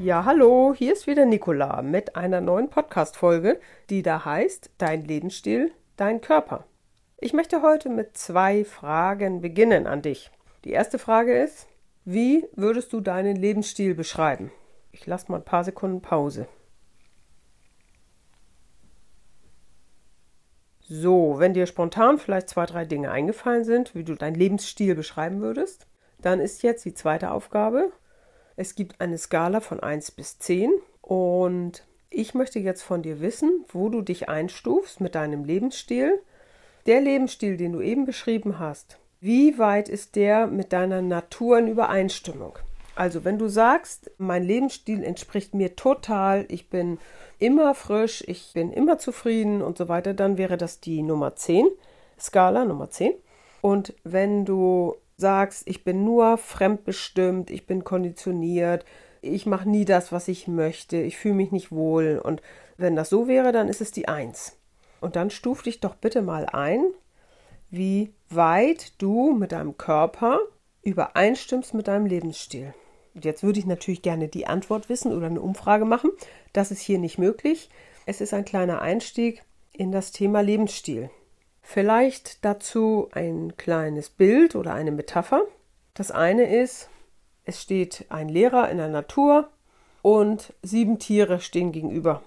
Ja, hallo, hier ist wieder Nicola mit einer neuen Podcast-Folge, die da heißt Dein Lebensstil, dein Körper. Ich möchte heute mit zwei Fragen beginnen an dich. Die erste Frage ist, wie würdest du deinen Lebensstil beschreiben? Ich lasse mal ein paar Sekunden Pause. So, wenn dir spontan vielleicht zwei, drei Dinge eingefallen sind, wie du deinen Lebensstil beschreiben würdest, dann ist jetzt die zweite Aufgabe, es gibt eine Skala von 1 bis 10 und ich möchte jetzt von dir wissen, wo du dich einstufst mit deinem Lebensstil. Der Lebensstil, den du eben beschrieben hast, wie weit ist der mit deiner Natur in Übereinstimmung? Also, wenn du sagst, mein Lebensstil entspricht mir total, ich bin immer frisch, ich bin immer zufrieden und so weiter, dann wäre das die Nummer 10, Skala Nummer 10. Und wenn du sagst, ich bin nur fremdbestimmt, ich bin konditioniert, ich mache nie das, was ich möchte, ich fühle mich nicht wohl. Und wenn das so wäre, dann ist es die Eins. Und dann stuf dich doch bitte mal ein, wie weit du mit deinem Körper übereinstimmst mit deinem Lebensstil. Und jetzt würde ich natürlich gerne die Antwort wissen oder eine Umfrage machen. Das ist hier nicht möglich. Es ist ein kleiner Einstieg in das Thema Lebensstil. Vielleicht dazu ein kleines Bild oder eine Metapher. Das eine ist, es steht ein Lehrer in der Natur und sieben Tiere stehen gegenüber,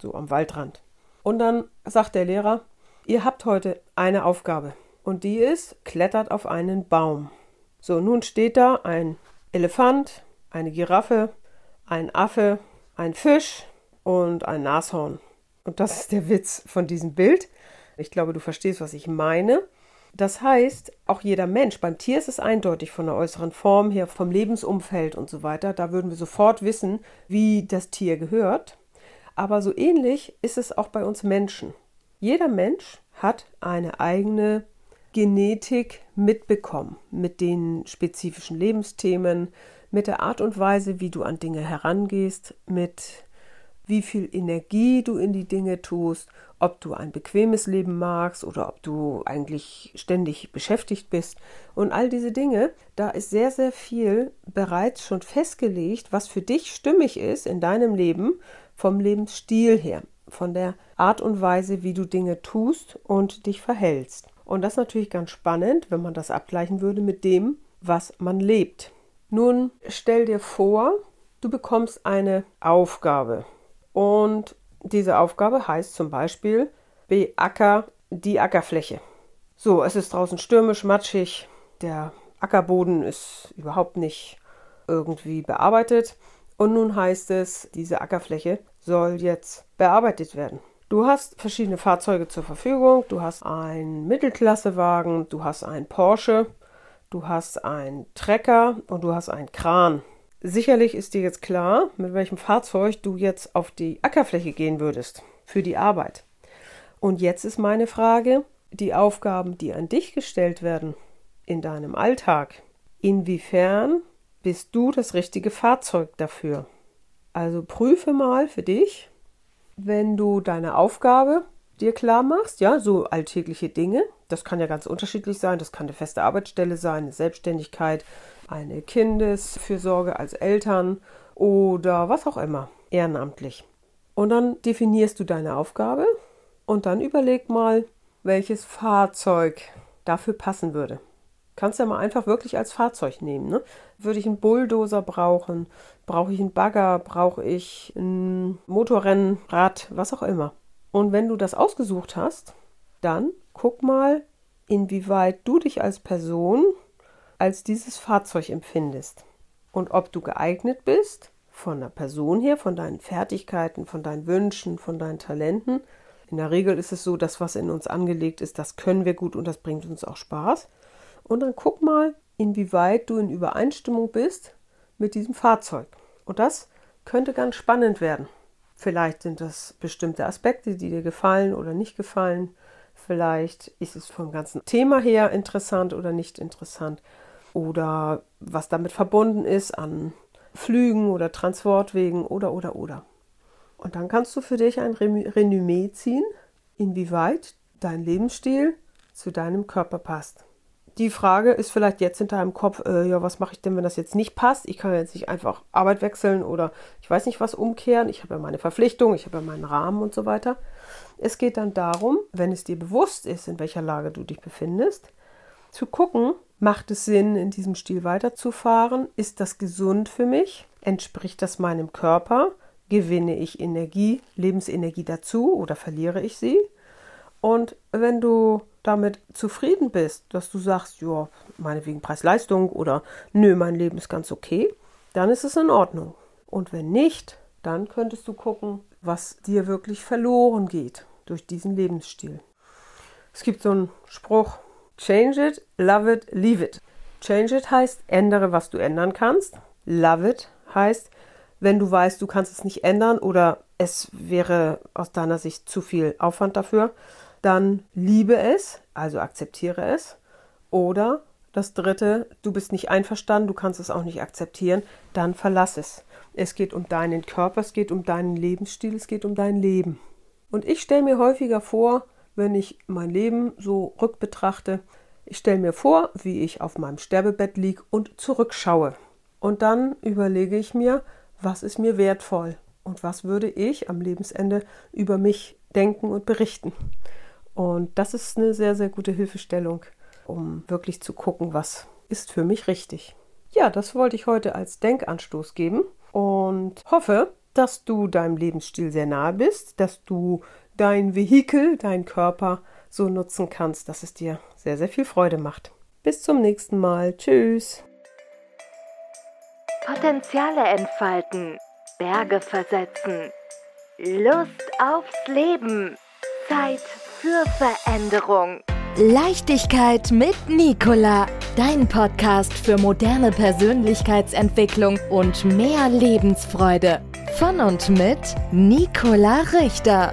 so am Waldrand. Und dann sagt der Lehrer, ihr habt heute eine Aufgabe und die ist, klettert auf einen Baum. So, nun steht da ein Elefant, eine Giraffe, ein Affe, ein Fisch und ein Nashorn. Und das ist der Witz von diesem Bild. Ich glaube, du verstehst, was ich meine. Das heißt, auch jeder Mensch, beim Tier ist es eindeutig von der äußeren Form her, vom Lebensumfeld und so weiter. Da würden wir sofort wissen, wie das Tier gehört. Aber so ähnlich ist es auch bei uns Menschen. Jeder Mensch hat eine eigene Genetik mitbekommen mit den spezifischen Lebensthemen, mit der Art und Weise, wie du an Dinge herangehst, mit wie viel Energie du in die Dinge tust, ob du ein bequemes Leben magst oder ob du eigentlich ständig beschäftigt bist. Und all diese Dinge, da ist sehr, sehr viel bereits schon festgelegt, was für dich stimmig ist in deinem Leben vom Lebensstil her, von der Art und Weise, wie du Dinge tust und dich verhältst. Und das ist natürlich ganz spannend, wenn man das abgleichen würde mit dem, was man lebt. Nun stell dir vor, du bekommst eine Aufgabe. Und diese Aufgabe heißt zum Beispiel beacker die Ackerfläche. So, es ist draußen stürmisch, matschig, der Ackerboden ist überhaupt nicht irgendwie bearbeitet. Und nun heißt es, diese Ackerfläche soll jetzt bearbeitet werden. Du hast verschiedene Fahrzeuge zur Verfügung. Du hast einen Mittelklassewagen, du hast einen Porsche, du hast einen Trecker und du hast einen Kran. Sicherlich ist dir jetzt klar, mit welchem Fahrzeug du jetzt auf die Ackerfläche gehen würdest für die Arbeit. Und jetzt ist meine Frage, die Aufgaben, die an dich gestellt werden in deinem Alltag, inwiefern bist du das richtige Fahrzeug dafür? Also prüfe mal für dich, wenn du deine Aufgabe dir klar machst, ja, so alltägliche Dinge, das kann ja ganz unterschiedlich sein, das kann eine feste Arbeitsstelle sein, eine Selbstständigkeit, eine Kindesfürsorge als Eltern oder was auch immer, ehrenamtlich. Und dann definierst du deine Aufgabe und dann überleg mal, welches Fahrzeug dafür passen würde. Kannst ja mal einfach wirklich als Fahrzeug nehmen. Ne? Würde ich einen Bulldozer brauchen? Brauche ich einen Bagger? Brauche ich ein Motorrennrad? Was auch immer. Und wenn du das ausgesucht hast, dann guck mal, inwieweit du dich als Person als dieses Fahrzeug empfindest und ob du geeignet bist, von der Person her, von deinen Fertigkeiten, von deinen Wünschen, von deinen Talenten. In der Regel ist es so, dass was in uns angelegt ist, das können wir gut und das bringt uns auch Spaß. Und dann guck mal, inwieweit du in Übereinstimmung bist mit diesem Fahrzeug. Und das könnte ganz spannend werden. Vielleicht sind das bestimmte Aspekte, die dir gefallen oder nicht gefallen. Vielleicht ist es vom ganzen Thema her interessant oder nicht interessant. Oder was damit verbunden ist an Flügen oder Transportwegen oder oder oder. Und dann kannst du für dich ein Resümee ziehen, inwieweit dein Lebensstil zu deinem Körper passt. Die Frage ist vielleicht jetzt hinter deinem Kopf, äh, ja, was mache ich denn, wenn das jetzt nicht passt? Ich kann jetzt nicht einfach Arbeit wechseln oder ich weiß nicht was umkehren. Ich habe ja meine Verpflichtung, ich habe ja meinen Rahmen und so weiter. Es geht dann darum, wenn es dir bewusst ist, in welcher Lage du dich befindest, zu gucken, macht es Sinn, in diesem Stil weiterzufahren? Ist das gesund für mich? Entspricht das meinem Körper? Gewinne ich Energie, Lebensenergie dazu oder verliere ich sie? Und wenn du damit zufrieden bist, dass du sagst, ja, meinetwegen Preis-Leistung oder nö, mein Leben ist ganz okay, dann ist es in Ordnung. Und wenn nicht, dann könntest du gucken, was dir wirklich verloren geht durch diesen Lebensstil. Es gibt so einen Spruch, change it, love it, leave it. Change it heißt, ändere, was du ändern kannst. Love it heißt, wenn du weißt, du kannst es nicht ändern oder es wäre aus deiner Sicht zu viel Aufwand dafür, dann liebe es, also akzeptiere es. Oder das dritte, du bist nicht einverstanden, du kannst es auch nicht akzeptieren, dann verlass es. Es geht um deinen Körper, es geht um deinen Lebensstil, es geht um dein Leben. Und ich stelle mir häufiger vor, wenn ich mein Leben so rückbetrachte, ich stelle mir vor, wie ich auf meinem Sterbebett liege und zurückschaue. Und dann überlege ich mir, was ist mir wertvoll und was würde ich am Lebensende über mich denken und berichten. Und das ist eine sehr, sehr gute Hilfestellung, um wirklich zu gucken, was ist für mich richtig. Ja, das wollte ich heute als Denkanstoß geben und hoffe, dass du deinem Lebensstil sehr nahe bist, dass du dein Vehikel, dein Körper so nutzen kannst, dass es dir sehr, sehr viel Freude macht. Bis zum nächsten Mal. Tschüss. Potenziale entfalten, Berge versetzen, Lust aufs Leben, Zeit für Veränderung. Leichtigkeit mit Nicola, dein Podcast für moderne Persönlichkeitsentwicklung und mehr Lebensfreude. Von und mit Nicola Richter.